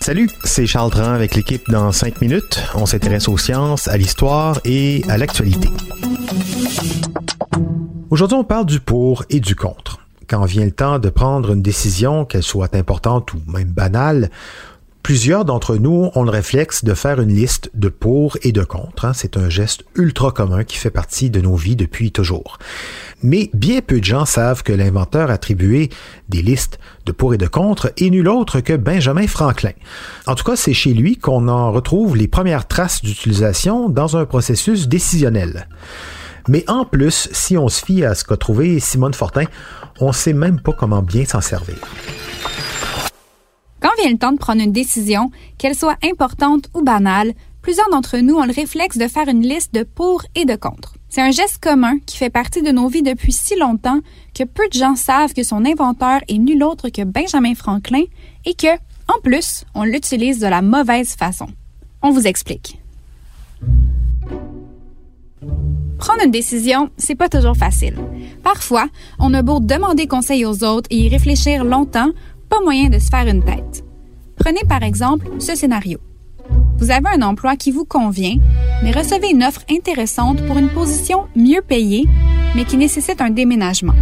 Salut, c'est Charles Dran avec l'équipe dans 5 minutes. On s'intéresse aux sciences, à l'histoire et à l'actualité. Aujourd'hui, on parle du pour et du contre. Quand vient le temps de prendre une décision, qu'elle soit importante ou même banale, Plusieurs d'entre nous ont le réflexe de faire une liste de pour et de contre. Hein. C'est un geste ultra commun qui fait partie de nos vies depuis toujours. Mais bien peu de gens savent que l'inventeur attribué des listes de pour et de contre est nul autre que Benjamin Franklin. En tout cas, c'est chez lui qu'on en retrouve les premières traces d'utilisation dans un processus décisionnel. Mais en plus, si on se fie à ce qu'a trouvé Simone Fortin, on ne sait même pas comment bien s'en servir. Vient le temps de prendre une décision, qu'elle soit importante ou banale, plusieurs d'entre nous ont le réflexe de faire une liste de pour et de contre. C'est un geste commun qui fait partie de nos vies depuis si longtemps que peu de gens savent que son inventeur est nul autre que Benjamin Franklin et que, en plus, on l'utilise de la mauvaise façon. On vous explique. Prendre une décision, c'est pas toujours facile. Parfois, on a beau demander conseil aux autres et y réfléchir longtemps, pas moyen de se faire une tête. Prenez par exemple ce scénario. Vous avez un emploi qui vous convient, mais recevez une offre intéressante pour une position mieux payée, mais qui nécessite un déménagement.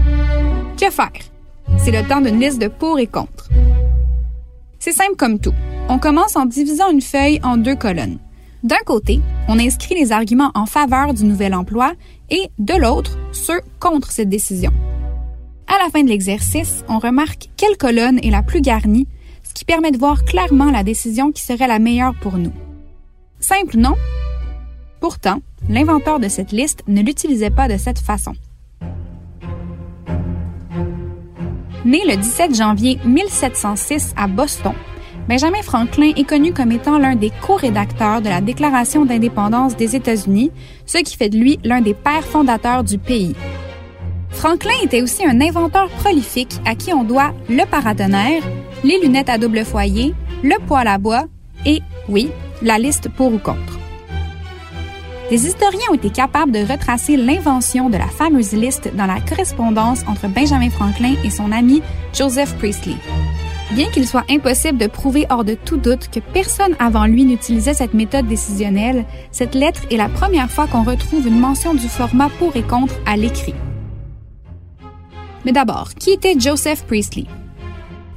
Que faire? C'est le temps d'une liste de pour et contre. C'est simple comme tout. On commence en divisant une feuille en deux colonnes. D'un côté, on inscrit les arguments en faveur du nouvel emploi et de l'autre, ceux contre cette décision. À la fin de l'exercice, on remarque quelle colonne est la plus garnie, ce qui permet de voir clairement la décision qui serait la meilleure pour nous. Simple, non? Pourtant, l'inventeur de cette liste ne l'utilisait pas de cette façon. Né le 17 janvier 1706 à Boston, Benjamin Franklin est connu comme étant l'un des co-rédacteurs de la Déclaration d'indépendance des États-Unis, ce qui fait de lui l'un des pères fondateurs du pays. Franklin était aussi un inventeur prolifique à qui on doit le paratonnerre, les lunettes à double foyer, le poêle à bois et, oui, la liste pour ou contre. Des historiens ont été capables de retracer l'invention de la fameuse liste dans la correspondance entre Benjamin Franklin et son ami Joseph Priestley. Bien qu'il soit impossible de prouver hors de tout doute que personne avant lui n'utilisait cette méthode décisionnelle, cette lettre est la première fois qu'on retrouve une mention du format pour et contre à l'écrit. Mais d'abord, qui était Joseph Priestley?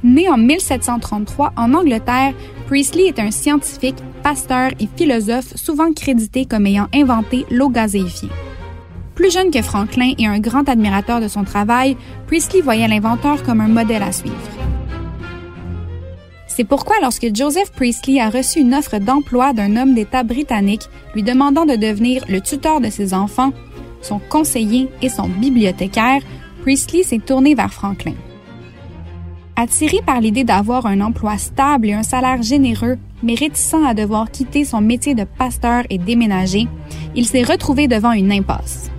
Né en 1733 en Angleterre, Priestley est un scientifique, pasteur et philosophe souvent crédité comme ayant inventé l'eau gazéifiée. Plus jeune que Franklin et un grand admirateur de son travail, Priestley voyait l'inventeur comme un modèle à suivre. C'est pourquoi lorsque Joseph Priestley a reçu une offre d'emploi d'un homme d'État britannique lui demandant de devenir le tuteur de ses enfants, son conseiller et son bibliothécaire, Priestley s'est tourné vers Franklin. Attiré par l'idée d'avoir un emploi stable et un salaire généreux, mais réticent à devoir quitter son métier de pasteur et déménager, il s'est retrouvé devant une impasse.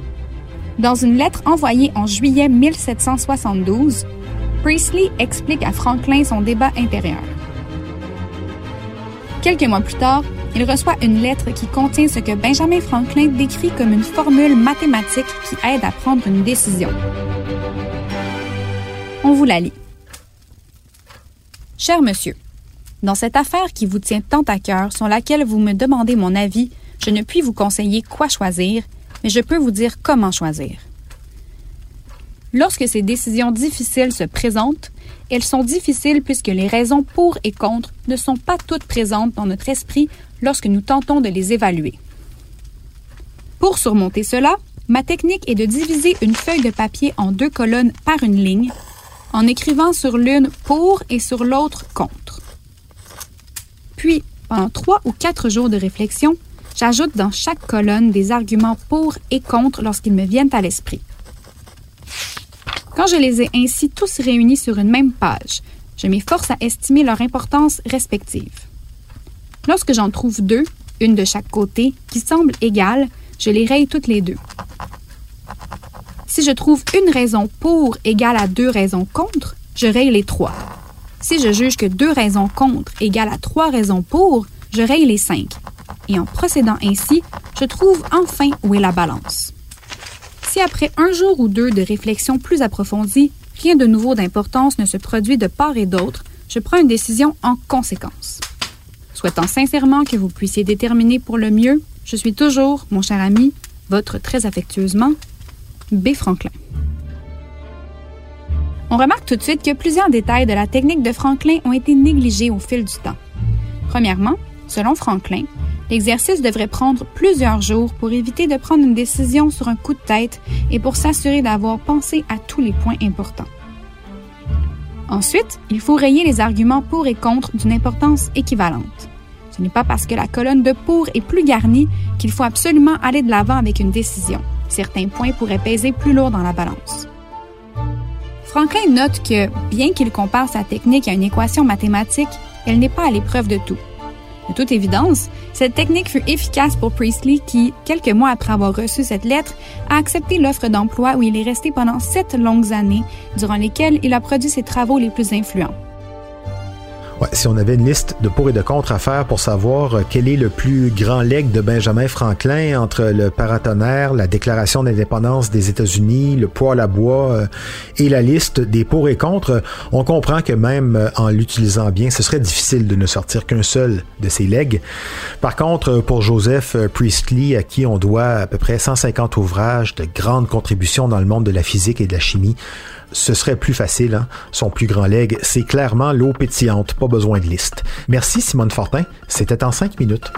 Dans une lettre envoyée en juillet 1772, Priestley explique à Franklin son débat intérieur. Quelques mois plus tard, il reçoit une lettre qui contient ce que Benjamin Franklin décrit comme une formule mathématique qui aide à prendre une décision. On vous la lit. Cher monsieur, dans cette affaire qui vous tient tant à cœur, sur laquelle vous me demandez mon avis, je ne puis vous conseiller quoi choisir, mais je peux vous dire comment choisir. Lorsque ces décisions difficiles se présentent, elles sont difficiles puisque les raisons pour et contre ne sont pas toutes présentes dans notre esprit lorsque nous tentons de les évaluer. Pour surmonter cela, ma technique est de diviser une feuille de papier en deux colonnes par une ligne, en écrivant sur l'une pour et sur l'autre contre. Puis, pendant trois ou quatre jours de réflexion, j'ajoute dans chaque colonne des arguments pour et contre lorsqu'ils me viennent à l'esprit. Quand je les ai ainsi tous réunis sur une même page, je m'efforce à estimer leur importance respective. Lorsque j'en trouve deux, une de chaque côté, qui semblent égales, je les raye toutes les deux. Si je trouve une raison pour égale à deux raisons contre, je raye les trois. Si je juge que deux raisons contre égale à trois raisons pour, je raye les cinq. Et en procédant ainsi, je trouve enfin où est la balance. Si après un jour ou deux de réflexion plus approfondie, rien de nouveau d'importance ne se produit de part et d'autre, je prends une décision en conséquence. Souhaitant sincèrement que vous puissiez déterminer pour le mieux, je suis toujours, mon cher ami, votre très affectueusement, B. Franklin. On remarque tout de suite que plusieurs détails de la technique de Franklin ont été négligés au fil du temps. Premièrement, selon Franklin, l'exercice devrait prendre plusieurs jours pour éviter de prendre une décision sur un coup de tête et pour s'assurer d'avoir pensé à tous les points importants. Ensuite, il faut rayer les arguments pour et contre d'une importance équivalente. Ce n'est pas parce que la colonne de pour est plus garnie qu'il faut absolument aller de l'avant avec une décision. Certains points pourraient peser plus lourd dans la balance. Franklin note que, bien qu'il compare sa technique à une équation mathématique, elle n'est pas à l'épreuve de tout. De toute évidence, cette technique fut efficace pour Priestley qui, quelques mois après avoir reçu cette lettre, a accepté l'offre d'emploi où il est resté pendant sept longues années, durant lesquelles il a produit ses travaux les plus influents si on avait une liste de pour et de contre à faire pour savoir euh, quel est le plus grand legs de Benjamin Franklin entre le paratonnerre, la déclaration d'indépendance des États-Unis, le poids à bois euh, et la liste des pour et contre, on comprend que même euh, en l'utilisant bien, ce serait difficile de ne sortir qu'un seul de ces legs. Par contre, pour Joseph Priestley, à qui on doit à peu près 150 ouvrages de grandes contributions dans le monde de la physique et de la chimie, ce serait plus facile. Hein? Son plus grand leg, c'est clairement l'eau pétillante, pas Merci Simone Fortin, c'était en cinq minutes.